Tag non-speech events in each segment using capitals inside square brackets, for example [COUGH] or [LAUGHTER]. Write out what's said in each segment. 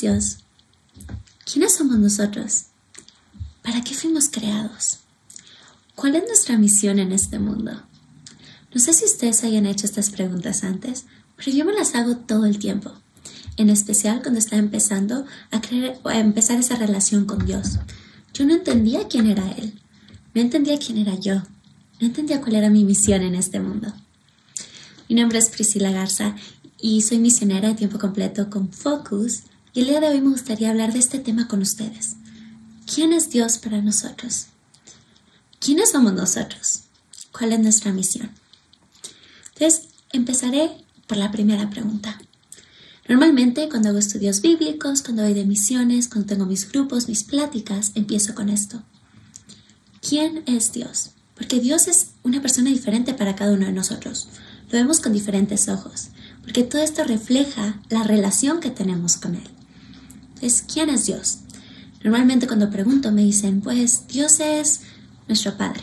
es Dios? ¿Quiénes somos nosotros? ¿Para qué fuimos creados? ¿Cuál es nuestra misión en este mundo? No sé si ustedes hayan hecho estas preguntas antes, pero yo me las hago todo el tiempo, en especial cuando estaba empezando a, creer, a empezar esa relación con Dios. Yo no entendía quién era Él, no entendía quién era yo, no entendía cuál era mi misión en este mundo. Mi nombre es Priscila Garza y soy misionera de tiempo completo con Focus y el día de hoy me gustaría hablar de este tema con ustedes. ¿Quién es Dios para nosotros? ¿Quiénes somos nosotros? ¿Cuál es nuestra misión? Entonces, empezaré por la primera pregunta. Normalmente cuando hago estudios bíblicos, cuando voy de misiones, cuando tengo mis grupos, mis pláticas, empiezo con esto. ¿Quién es Dios? Porque Dios es una persona diferente para cada uno de nosotros. Lo vemos con diferentes ojos, porque todo esto refleja la relación que tenemos con Él. Entonces, ¿quién es Dios? Normalmente cuando pregunto me dicen, pues Dios es nuestro Padre,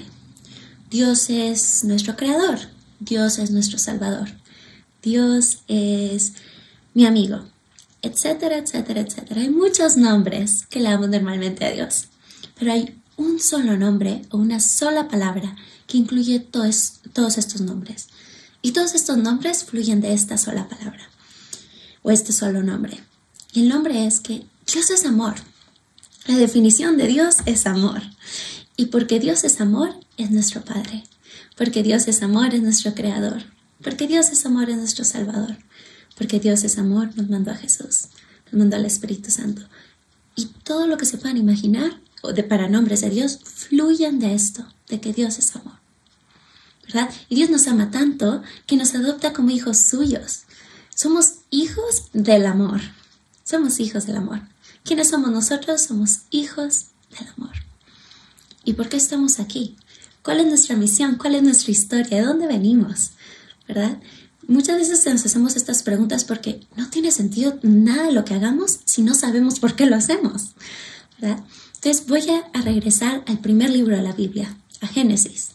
Dios es nuestro Creador, Dios es nuestro Salvador, Dios es mi amigo, etcétera, etcétera, etcétera. Hay muchos nombres que le damos normalmente a Dios, pero hay un solo nombre o una sola palabra que incluye todos, todos estos nombres. Y todos estos nombres fluyen de esta sola palabra o este solo nombre. El nombre es que Dios es amor. La definición de Dios es amor. Y porque Dios es amor, es nuestro Padre. Porque Dios es amor, es nuestro Creador. Porque Dios es amor, es nuestro Salvador. Porque Dios es amor, nos mandó a Jesús. Nos mandó al Espíritu Santo. Y todo lo que se puedan imaginar, o de para nombres de Dios, fluyen de esto, de que Dios es amor. ¿Verdad? Y Dios nos ama tanto que nos adopta como hijos suyos. Somos hijos del amor. Somos hijos del amor. ¿Quiénes somos nosotros? Somos hijos del amor. ¿Y por qué estamos aquí? ¿Cuál es nuestra misión? ¿Cuál es nuestra historia? ¿De dónde venimos? ¿Verdad? Muchas veces nos hacemos estas preguntas porque no tiene sentido nada de lo que hagamos si no sabemos por qué lo hacemos. ¿verdad? Entonces voy a, regresar al primer libro de la Biblia, a Génesis.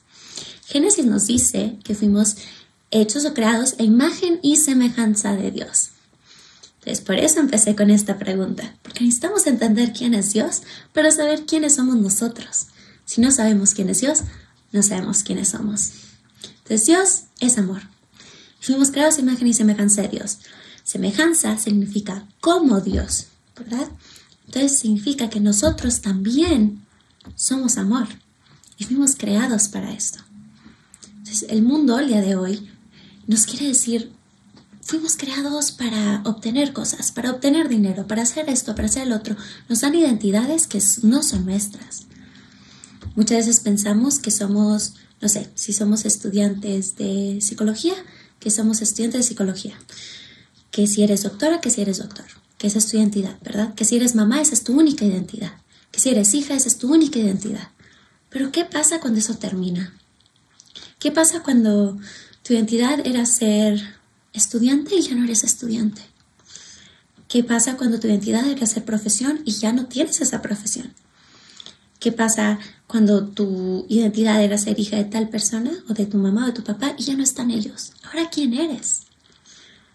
Génesis nos dice que fuimos hechos o creados a imagen y semejanza de Dios. Entonces, por eso empecé con esta pregunta, porque necesitamos entender quién es Dios para saber quiénes somos nosotros. Si no sabemos quién es Dios, no sabemos quiénes somos. Entonces, Dios es amor. Fuimos creados imagen y semejanza de Dios. Semejanza significa como Dios, ¿verdad? Entonces significa que nosotros también somos amor y fuimos creados para esto. Entonces, el mundo el día de hoy nos quiere decir, fuimos creados para obtener cosas, para obtener dinero, para hacer esto, para hacer el otro. Nos dan identidades que no son nuestras. Muchas veces pensamos que somos, no sé, si somos estudiantes de psicología, que somos estudiantes de psicología. Que si eres doctora, que si eres doctor. Que esa es tu identidad, ¿verdad? Que si eres mamá, esa es tu única identidad. Que si eres hija, esa es tu única identidad. Pero ¿qué pasa cuando eso termina? ¿Qué pasa cuando tu identidad era ser estudiante y ya no eres estudiante. ¿Qué pasa cuando tu identidad era ser profesión y ya no tienes esa profesión? ¿Qué pasa cuando tu identidad era ser hija de tal persona o de tu mamá o de tu papá y ya no están ellos? Ahora, ¿quién eres?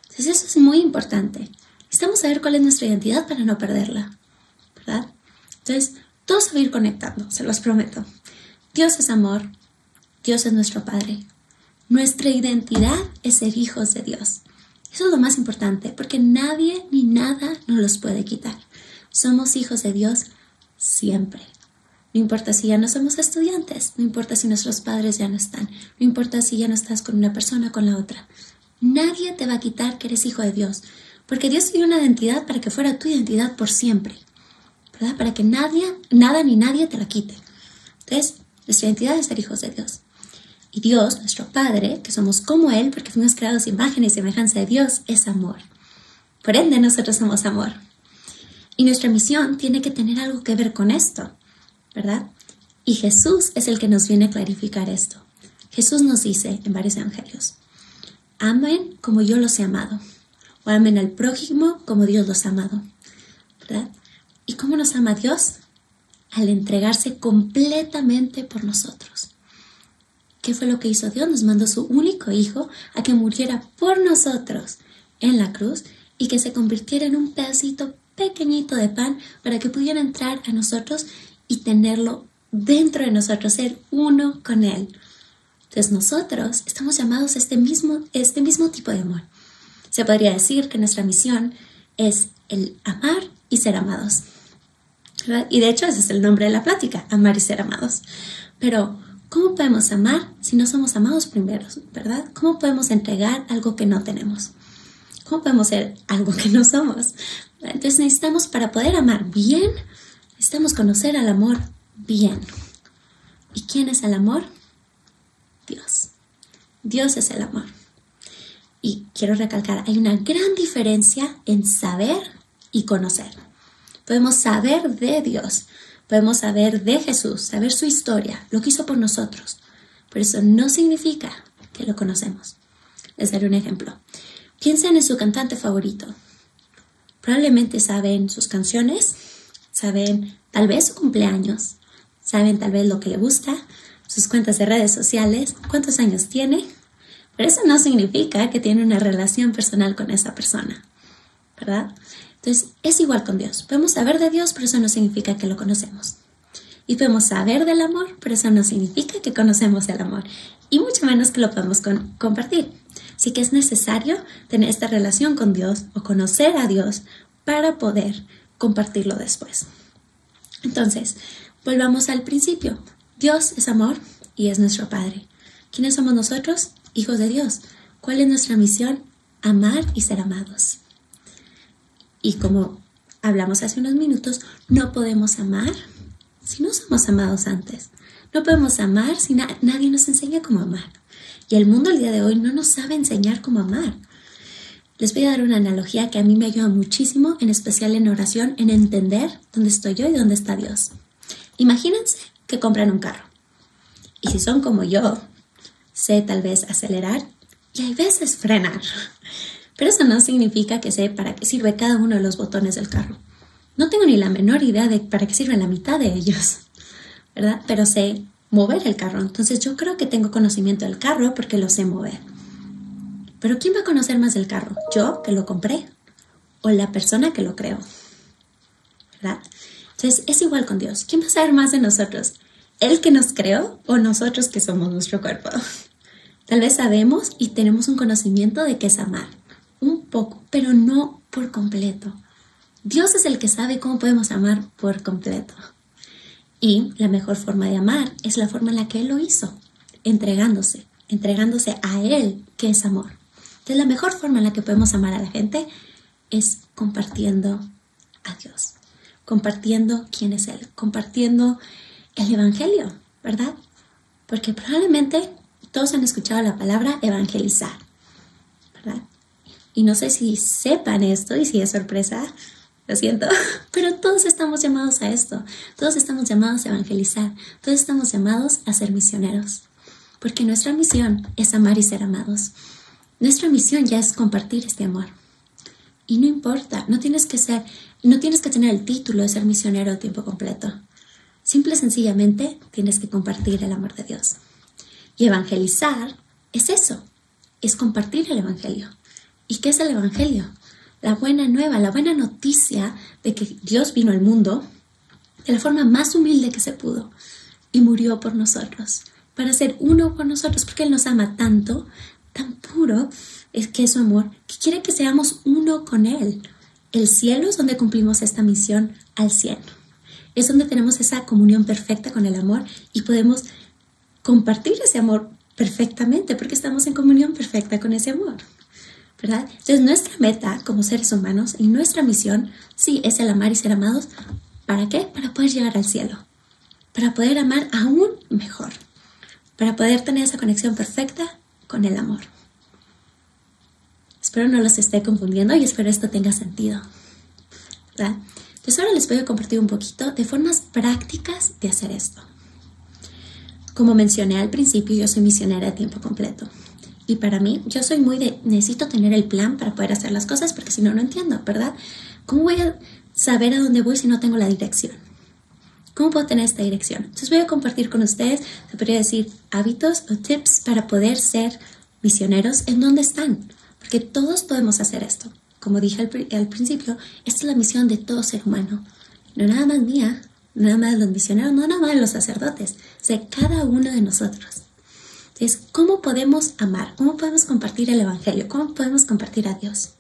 Entonces, eso es muy importante. Necesitamos saber cuál es nuestra identidad para no perderla, ¿verdad? Entonces, todo se va a ir conectando, se los prometo. Dios es amor, Dios es nuestro Padre, nuestra identidad es ser hijos de Dios. Eso es lo más importante, porque nadie ni nada nos los puede quitar. Somos hijos de Dios siempre. No importa si ya no somos estudiantes, no importa si nuestros padres ya no están, no importa si ya no estás con una persona o con la otra. Nadie te va a quitar que eres hijo de Dios, porque Dios dio una identidad para que fuera tu identidad por siempre, ¿verdad? Para que nadie, nada ni nadie te la quite. Entonces, nuestra identidad es ser hijos de Dios. Y Dios, nuestro Padre, que somos como Él, porque fuimos creados imagen y semejanza de Dios, es amor. Por ende, nosotros somos amor. Y nuestra misión tiene que tener algo que ver con esto, ¿verdad? Y Jesús es el que nos viene a clarificar esto. Jesús nos dice en varios evangelios, amen como yo los he amado, o amen al prójimo como Dios los ha amado, ¿verdad? ¿Y cómo nos ama Dios? Al entregarse completamente por nosotros. ¿Qué fue lo que hizo Dios? Nos mandó su único hijo a que muriera por nosotros en la cruz y que se convirtiera en un pedacito pequeñito de pan para que pudiera entrar a nosotros y tenerlo dentro de nosotros, ser uno con Él. Entonces nosotros estamos llamados a este mismo, este mismo tipo de amor. Se podría decir que nuestra misión es el amar y ser amados. Y de hecho ese es el nombre de la plática, amar y ser amados. Pero, ¿cómo podemos amar si no somos amados primero, verdad? ¿Cómo podemos entregar algo que no tenemos? ¿Cómo podemos ser algo que no somos? Entonces necesitamos, para poder amar bien, necesitamos conocer al amor bien. ¿Y quién es el amor? Dios. Dios es el amor. Y quiero recalcar, hay una gran diferencia en saber y conocer. Podemos saber de Dios, podemos saber de Jesús, saber su historia, lo que hizo por nosotros, pero eso no significa que lo conocemos. Les daré un ejemplo. Piensen en su cantante favorito. Probablemente saben sus canciones, saben tal vez su cumpleaños, saben tal vez lo que le gusta, sus cuentas de redes sociales, cuántos años tiene, pero eso no significa que tiene una relación personal con esa persona, ¿verdad? Entonces, es igual con Dios. Podemos saber de Dios, pero eso no significa que lo conocemos. Y podemos saber del amor, pero eso no significa que conocemos el amor. Y mucho menos que lo podemos compartir. Así que es necesario tener esta relación con Dios o conocer a Dios para poder compartirlo después. Entonces, volvamos al principio. Dios es amor y es nuestro Padre. ¿Quiénes somos nosotros? Hijos de Dios. ¿Cuál es nuestra misión? Amar y ser amados. Y como hablamos hace unos minutos, no podemos amar si no somos amados antes. No podemos amar si nadie nos enseña cómo amar. Y el mundo el día de hoy no nos sabe enseñar cómo amar. Les voy a dar una analogía que a mí me ayuda muchísimo, en especial en oración, en entender dónde estoy yo y dónde está Dios. Imagínense que compran un carro. Y si son como yo, sé tal vez acelerar y hay veces frenar. Pero eso no significa que sé para qué sirve cada uno de los botones del carro. No tengo ni la menor idea de para qué sirven la mitad de ellos, ¿verdad? Pero sé mover el carro. Entonces yo creo que tengo conocimiento del carro porque lo sé mover. Pero ¿quién va a conocer más del carro? ¿Yo que lo compré? ¿O la persona que lo creó? ¿Verdad? Entonces es igual con Dios. ¿Quién va a saber más de nosotros? ¿Él que nos creó o nosotros que somos nuestro cuerpo? [LAUGHS] Tal vez sabemos y tenemos un conocimiento de qué es amar. Un poco, pero no por completo. Dios es el que sabe cómo podemos amar por completo. Y la mejor forma de amar es la forma en la que Él lo hizo, entregándose, entregándose a Él, que es amor. Entonces la mejor forma en la que podemos amar a la gente es compartiendo a Dios, compartiendo quién es Él, compartiendo el Evangelio, ¿verdad? Porque probablemente todos han escuchado la palabra evangelizar. Y no sé si sepan esto y si es sorpresa, lo siento, [LAUGHS] pero todos estamos llamados a esto, todos estamos llamados a evangelizar, todos estamos llamados a ser misioneros, porque nuestra misión es amar y ser amados. Nuestra misión ya es compartir este amor. Y no importa, no tienes que ser, no tienes que tener el título de ser misionero a tiempo completo. Simple y sencillamente tienes que compartir el amor de Dios. Y evangelizar es eso, es compartir el Evangelio. ¿Y qué es el Evangelio? La buena nueva, la buena noticia de que Dios vino al mundo de la forma más humilde que se pudo y murió por nosotros, para ser uno con nosotros, porque Él nos ama tanto, tan puro, es que es su amor, que quiere que seamos uno con Él. El cielo es donde cumplimos esta misión al cielo es donde tenemos esa comunión perfecta con el amor y podemos compartir ese amor perfectamente porque estamos en comunión perfecta con ese amor. ¿Verdad? Entonces nuestra meta como seres humanos y nuestra misión, sí, es el amar y ser amados. ¿Para qué? Para poder llegar al cielo. Para poder amar aún mejor. Para poder tener esa conexión perfecta con el amor. Espero no los esté confundiendo y espero esto tenga sentido. Entonces ahora les voy a compartir un poquito de formas prácticas de hacer esto. Como mencioné al principio, yo soy misionera a tiempo completo. Y para mí, yo soy muy de, necesito tener el plan para poder hacer las cosas porque si no, no entiendo, ¿verdad? ¿Cómo voy a saber a dónde voy si no tengo la dirección? ¿Cómo puedo tener esta dirección? Entonces voy a compartir con ustedes, se podría decir, hábitos o tips para poder ser misioneros en donde están. Porque todos podemos hacer esto. como dije al, principio, esta es la misión de todo ser humano. No nada más mía, no nada más de los misioneros, no nada más de los sacerdotes, de cada uno de nosotros. Entonces, ¿cómo podemos amar? ¿Cómo podemos compartir el Evangelio? ¿Cómo podemos compartir a Dios?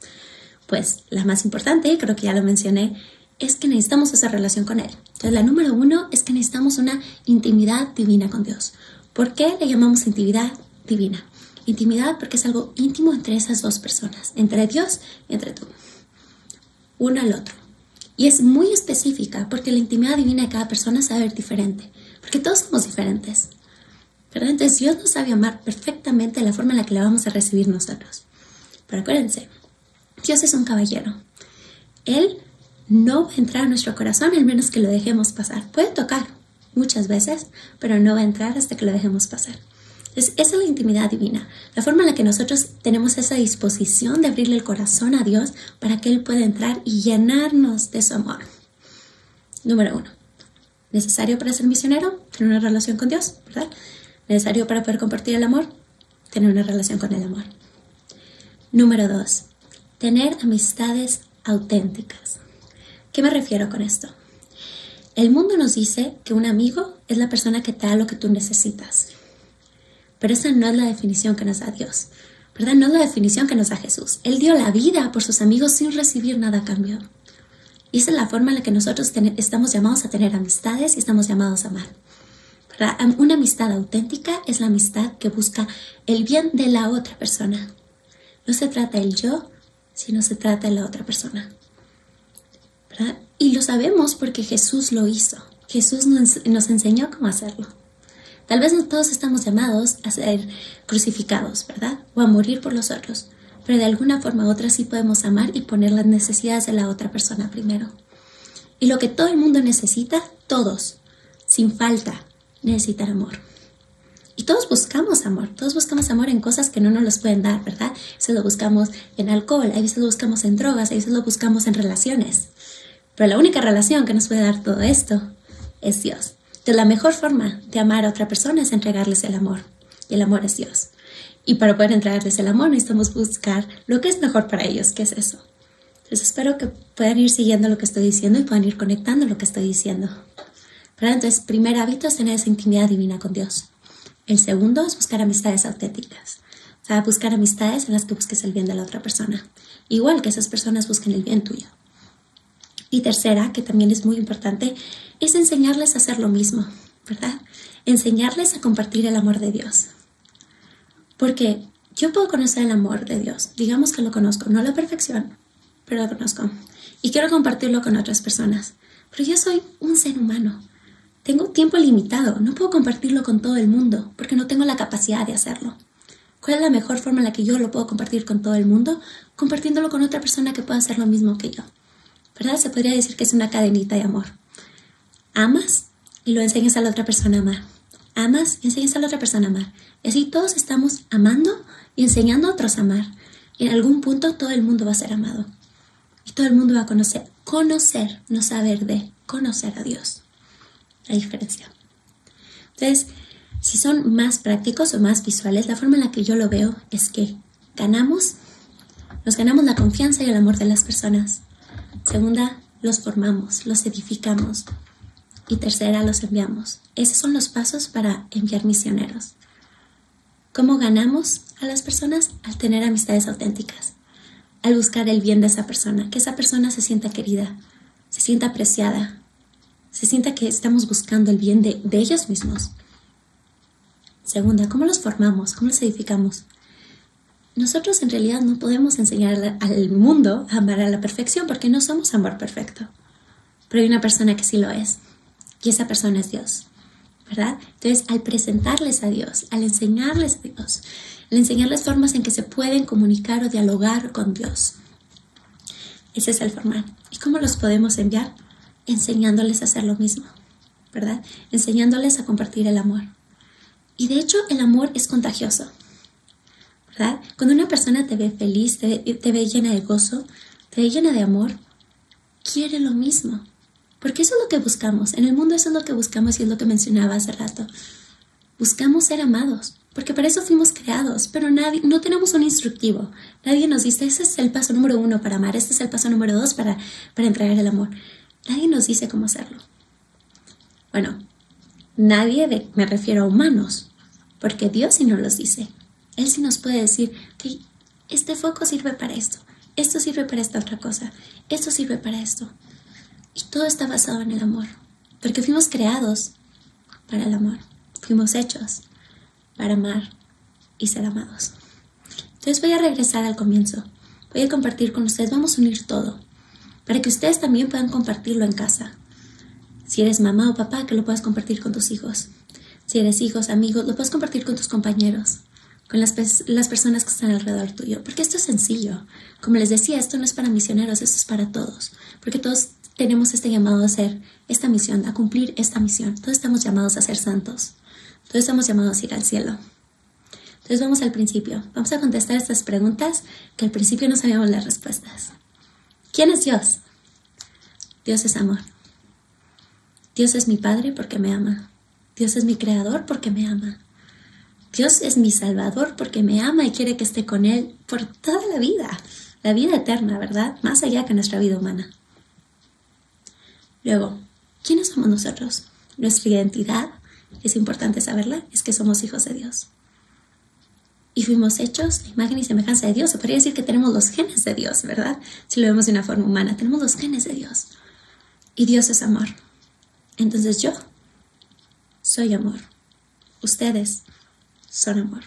Pues la más importante, creo que ya lo mencioné, es que necesitamos esa relación con Él. Entonces, la número uno es que necesitamos una intimidad divina con Dios. ¿Por qué le llamamos intimidad divina? Intimidad porque es algo íntimo entre esas dos personas, entre Dios y entre tú, uno al otro. Y es muy específica porque la intimidad divina de cada persona sabe ver diferente, porque todos somos diferentes. Entonces Dios nos sabe amar perfectamente la forma en la que la vamos a recibir nosotros. Pero acuérdense, Dios es un caballero. Él no va a entrar a nuestro corazón al menos que lo dejemos pasar. Puede tocar muchas veces, pero no va a entrar hasta que lo dejemos pasar. Es, esa es la intimidad divina, la forma en la que nosotros tenemos esa disposición de abrirle el corazón a Dios para que Él pueda entrar y llenarnos de su amor. Número uno, necesario para ser misionero, tener una relación con Dios, ¿verdad? Necesario para poder compartir el amor, tener una relación con el amor. Número dos, tener amistades auténticas. ¿Qué me refiero con esto? El mundo nos dice que un amigo es la persona que te da lo que tú necesitas. Pero esa no es la definición que nos da Dios. ¿Verdad? No es la definición que nos da Jesús. Él dio la vida por sus amigos sin recibir nada a cambio. Y esa es la forma en la que nosotros estamos llamados a tener amistades y estamos llamados a amar. Una amistad auténtica es la amistad que busca el bien de la otra persona. No se trata del yo, sino se trata de la otra persona. Y lo sabemos porque Jesús lo hizo. Jesús nos, enseñó cómo hacerlo. Tal vez no todos estamos llamados a ser crucificados, ¿verdad? O a morir por los otros. Pero de alguna forma u otra sí podemos amar y poner las necesidades de la otra persona primero. Y lo que todo el mundo necesita, todos, sin falta, necesitan amor. Y todos buscamos amor, todos buscamos amor en cosas que no nos los pueden dar, ¿verdad? A veces lo buscamos en alcohol, a veces lo buscamos en drogas, a veces lo buscamos en relaciones. Pero la única relación que nos puede dar todo esto es Dios. Entonces la mejor forma de amar a otra persona es entregarles el amor. Y el amor es Dios. Y para poder entregarles el amor necesitamos buscar lo que es mejor para ellos, que es eso. Entonces espero que puedan ir siguiendo lo que estoy diciendo y puedan ir conectando lo que estoy diciendo. Entonces, primer hábito es tener esa intimidad divina con Dios. El segundo es buscar amistades auténticas. O sea, buscar amistades en las que busques el bien de la otra persona. Igual que esas personas busquen el bien tuyo. Y tercera, que también es muy importante, es enseñarles a hacer lo mismo, ¿verdad? Enseñarles a compartir el amor de Dios. Porque yo puedo conocer el amor de Dios, digamos que lo conozco, no a la perfección, pero lo conozco. Y quiero compartirlo con otras personas. Pero yo soy un ser humano. Tengo tiempo limitado, no puedo compartirlo con todo el mundo porque no tengo la capacidad de hacerlo. ¿Cuál es la mejor forma en la que yo lo puedo compartir con todo el mundo? Compartiéndolo con otra persona que pueda hacer lo mismo que yo. ¿verdad? Se podría decir que es una cadenita de amor. Amas y lo enseñas a la otra persona a amar. Amas y enseñas a la otra persona a amar. Y así todos estamos amando y enseñando a otros a amar. En algún punto todo el mundo va a ser amado. Y todo el mundo va a conocer. Conocer, no saber de. Conocer a Dios. La diferencia. Entonces, si son más prácticos o más visuales, la forma en la que yo lo veo es que ganamos, nos ganamos la confianza y el amor de las personas. Segunda, los formamos, los edificamos. Y tercera, los enviamos. Esos son los pasos para enviar misioneros. ¿Cómo ganamos a las personas? Al tener amistades auténticas, al buscar el bien de esa persona, que esa persona se sienta querida, se sienta apreciada, se sienta que estamos buscando el bien de, de ellos mismos. Segunda, ¿cómo los formamos? ¿Cómo los edificamos? nosotros en realidad no podemos enseñar al mundo a amar a la perfección porque no somos amor perfecto. Pero hay una persona que sí lo es. Y esa persona es Dios. ¿Verdad? Entonces, al presentarles a Dios, al enseñarles a Dios, al enseñarles formas en que se pueden comunicar o dialogar con Dios. Ese es el formar. ¿Y cómo los podemos enviar? Enseñándoles a hacer lo mismo. ¿Verdad? Enseñándoles a compartir el amor. Y de hecho, el amor es contagioso. Cuando una persona te ve feliz, te, ve llena de gozo, te ve llena de amor, quiere lo mismo. Porque eso es lo que buscamos. En el mundo eso es lo que buscamos y es lo que mencionaba hace rato. Buscamos ser amados. porque para eso fuimos creados, pero nadie, no tenemos un instructivo. Nadie nos dice, ese es el paso número uno para amar, este es el paso número dos para, para entregar el amor. Nadie nos dice cómo hacerlo. Bueno, nadie, me refiero a humanos, porque Dios sí nos los dice. Él sí nos puede decir, que este foco sirve para esto, esto sirve para esta otra cosa, esto sirve para esto. Y todo está basado en el amor, porque fuimos creados para el amor, fuimos hechos para amar y ser amados. Entonces voy a regresar al comienzo, voy a compartir con ustedes, vamos a unir todo, para que ustedes también puedan compartirlo en casa. Si eres mamá o papá, que lo puedas compartir con tus hijos. Si eres hijos, amigos, lo puedes compartir con tus compañeros, con las, las personas que están alrededor tuyo. Porque esto es sencillo. Como les decía, esto no es para misioneros, esto es para todos. Porque todos tenemos este llamado a hacer esta misión, a cumplir esta misión. Todos estamos llamados a ser santos. Todos estamos llamados a ir al cielo. Entonces vamos al principio. Vamos a contestar estas preguntas que al principio no sabíamos las respuestas. ¿Quién es Dios? Dios es amor. Dios es mi Padre porque me ama. Dios es mi Creador porque me ama. Dios es mi Salvador porque me ama y quiere que esté con Él por toda la vida, la vida eterna, ¿verdad? Más allá que nuestra vida humana. Luego, ¿quiénes somos nosotros? Nuestra identidad, es importante saberla, es que somos hijos de Dios. Y fuimos hechos a imagen y semejanza de Dios. Se podría decir que tenemos los genes de Dios, ¿verdad? Si lo vemos de una forma humana, tenemos los genes de Dios. Y Dios es amor. Entonces yo soy amor. Ustedes son amor.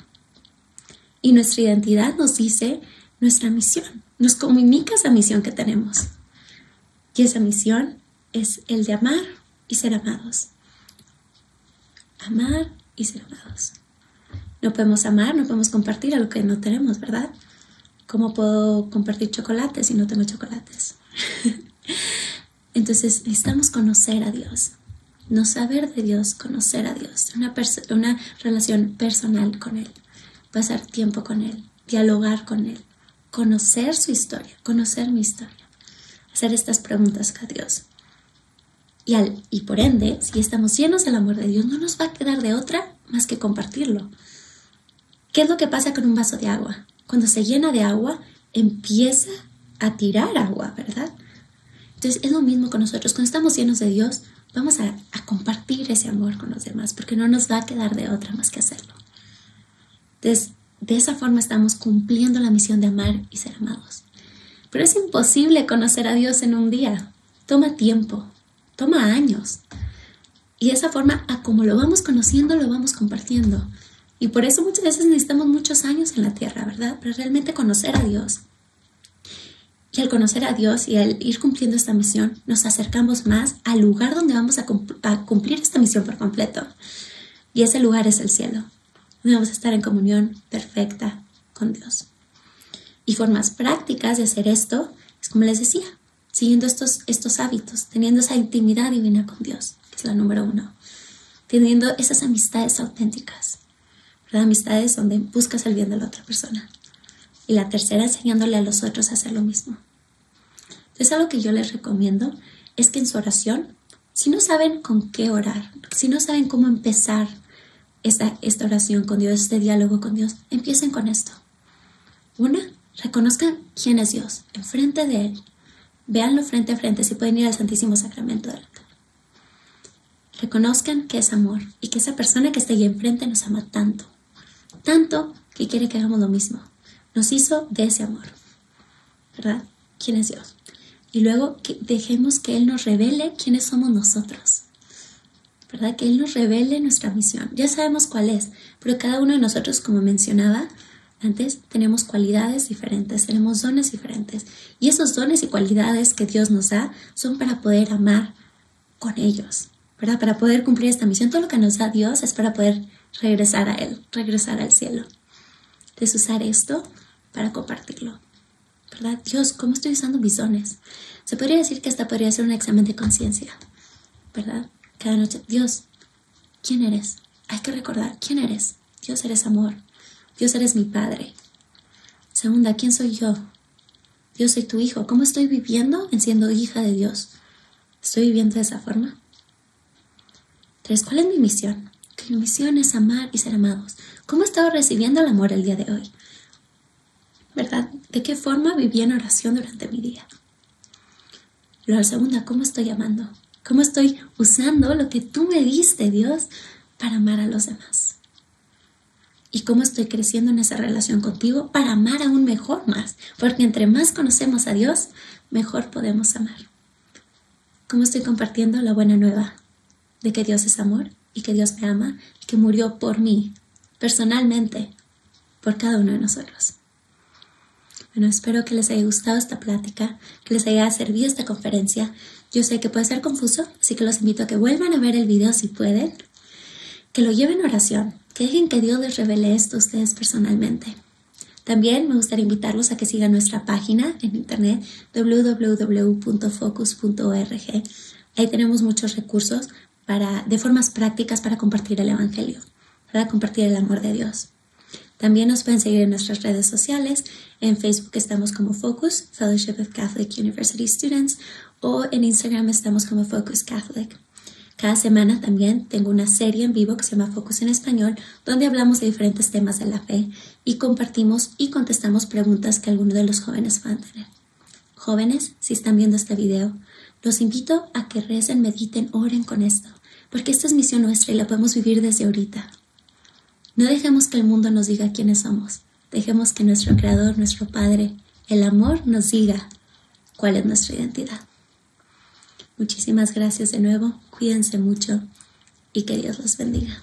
Y nuestra identidad nos dice nuestra misión, nos comunica esa misión que tenemos. Y esa misión es el de amar y ser amados. Amar y ser amados. No podemos amar, no podemos compartir a lo que no tenemos, ¿verdad? ¿Cómo puedo compartir chocolates si no tengo chocolates? [LAUGHS] Entonces necesitamos conocer a Dios no saber de Dios, conocer a Dios, una, una relación personal con Él, pasar tiempo con Él, dialogar con Él, conocer su historia, conocer mi historia, hacer estas preguntas a Dios. Y, al, y por ende, si estamos llenos del amor de Dios, no nos va a quedar de otra más que compartirlo. ¿Qué es lo que pasa con un vaso de agua? Cuando se llena de agua, empieza a tirar agua, ¿verdad? Entonces es lo mismo con nosotros. Cuando estamos llenos de Dios, vamos a, compartir ese amor con los demás, porque no nos va a quedar de otra más que hacerlo. Entonces, de esa forma estamos cumpliendo la misión de amar y ser amados. Pero es imposible conocer a Dios en un día. Toma tiempo, toma años. Y de esa forma, a como lo vamos conociendo, lo vamos compartiendo. Y por eso muchas veces necesitamos muchos años en la tierra, ¿verdad? Para realmente conocer a Dios. Y al conocer a Dios y al ir cumpliendo esta misión, nos acercamos más al lugar donde vamos a, cumplir esta misión por completo. Y ese lugar es el cielo, donde vamos a estar en comunión perfecta con Dios. Y formas prácticas de hacer esto es como les decía, siguiendo estos, estos hábitos, teniendo esa intimidad divina con Dios, que es la número uno, teniendo esas amistades auténticas, ¿verdad? amistades donde buscas el bien de la otra persona y la tercera enseñándole a los otros a hacer lo mismo. Entonces, algo que yo les recomiendo es que en su oración, si no saben con qué orar, si no saben cómo empezar esta, esta oración con Dios, este diálogo con Dios, empiecen con esto. Una, reconozcan quién es Dios, enfrente de Él. Véanlo frente a frente, si pueden ir al Santísimo Sacramento del altar. Reconozcan que es amor y que esa persona que está ahí enfrente nos ama tanto, tanto que quiere que hagamos lo mismo nos hizo de ese amor, ¿verdad? ¿Quién es Dios? Y luego que dejemos que Él nos revele quiénes somos nosotros, ¿verdad? Que Él nos revele nuestra misión. Ya sabemos cuál es, pero cada uno de nosotros, como mencionaba antes, tenemos cualidades diferentes, tenemos dones diferentes. Y esos dones y cualidades que Dios nos da son para poder amar con ellos, ¿verdad? Para poder cumplir esta misión. Todo lo que nos da Dios es para poder regresar a Él, regresar al cielo. Entonces usar esto para compartirlo. ¿Verdad? Dios, ¿cómo estoy usando mis dones? Se podría decir que hasta podría ser un examen de conciencia. ¿Verdad? Cada noche, Dios, ¿quién eres? Hay que recordar, ¿quién eres? Dios eres amor. Dios eres mi Padre. Segunda, ¿quién soy yo? Dios soy tu hijo. ¿Cómo estoy viviendo en siendo hija de Dios? ¿Estoy viviendo de esa forma? Tres, ¿cuál es mi misión? Mi misión es amar y ser amados. ¿Cómo he estado recibiendo el amor el día de hoy? ¿Verdad? ¿De qué forma viví en oración durante mi día? La segunda, ¿cómo estoy amando? ¿Cómo estoy usando lo que tú me diste, Dios, para amar a los demás? ¿Y cómo estoy creciendo en esa relación contigo para amar aún mejor más? Porque entre más conocemos a Dios, mejor podemos amar. ¿Cómo estoy compartiendo la buena nueva de que Dios es amor y que Dios me ama y que murió por mí, personalmente, por cada uno de nosotros? Bueno, espero que les haya gustado esta plática, que les haya servido esta conferencia. Yo sé que puede ser confuso, así que los invito a que vuelvan a ver el video si pueden, que lo lleven a oración, que dejen que Dios les revele esto a ustedes personalmente. También me gustaría invitarlos a que sigan nuestra página en internet www.focus.org. Ahí tenemos muchos recursos para, de formas prácticas para compartir el Evangelio, para compartir el amor de Dios. También nos pueden seguir en nuestras redes sociales. En Facebook estamos como Focus, Fellowship of Catholic University Students, o en Instagram estamos como Focus Catholic. Cada semana también tengo una serie en vivo que se llama Focus en Español, donde hablamos de diferentes temas de la fe y compartimos y contestamos preguntas que algunos de los jóvenes van a tener. Jóvenes, si están viendo este video, los invito a que recen, mediten, oren con esto, porque esta es misión nuestra y la podemos vivir desde ahorita. No dejemos que el mundo nos diga quiénes somos. Dejemos que nuestro Creador, nuestro Padre, el amor nos diga cuál es nuestra identidad. Muchísimas gracias de nuevo, cuídense mucho y que Dios los bendiga.